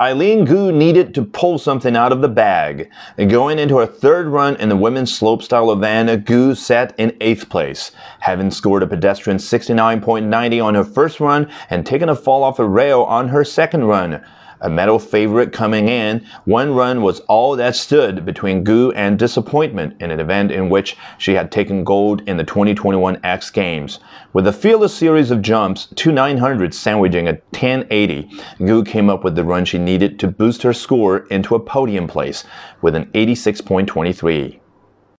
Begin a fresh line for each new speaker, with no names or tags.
Eileen Gu needed to pull something out of the bag. Going into her third run in the women's slopestyle event, Gu sat in eighth place, having scored a pedestrian 69.90 on her first run and taken a fall off a rail on her second run. A medal favorite coming in, one run was all that stood between Gu and disappointment in an event in which she had taken gold in the 2021 X Games. With a fearless series of jumps, two 900s sandwiching a 1080, Gu came up with the run she needed to boost her score into a podium place with an 86.23.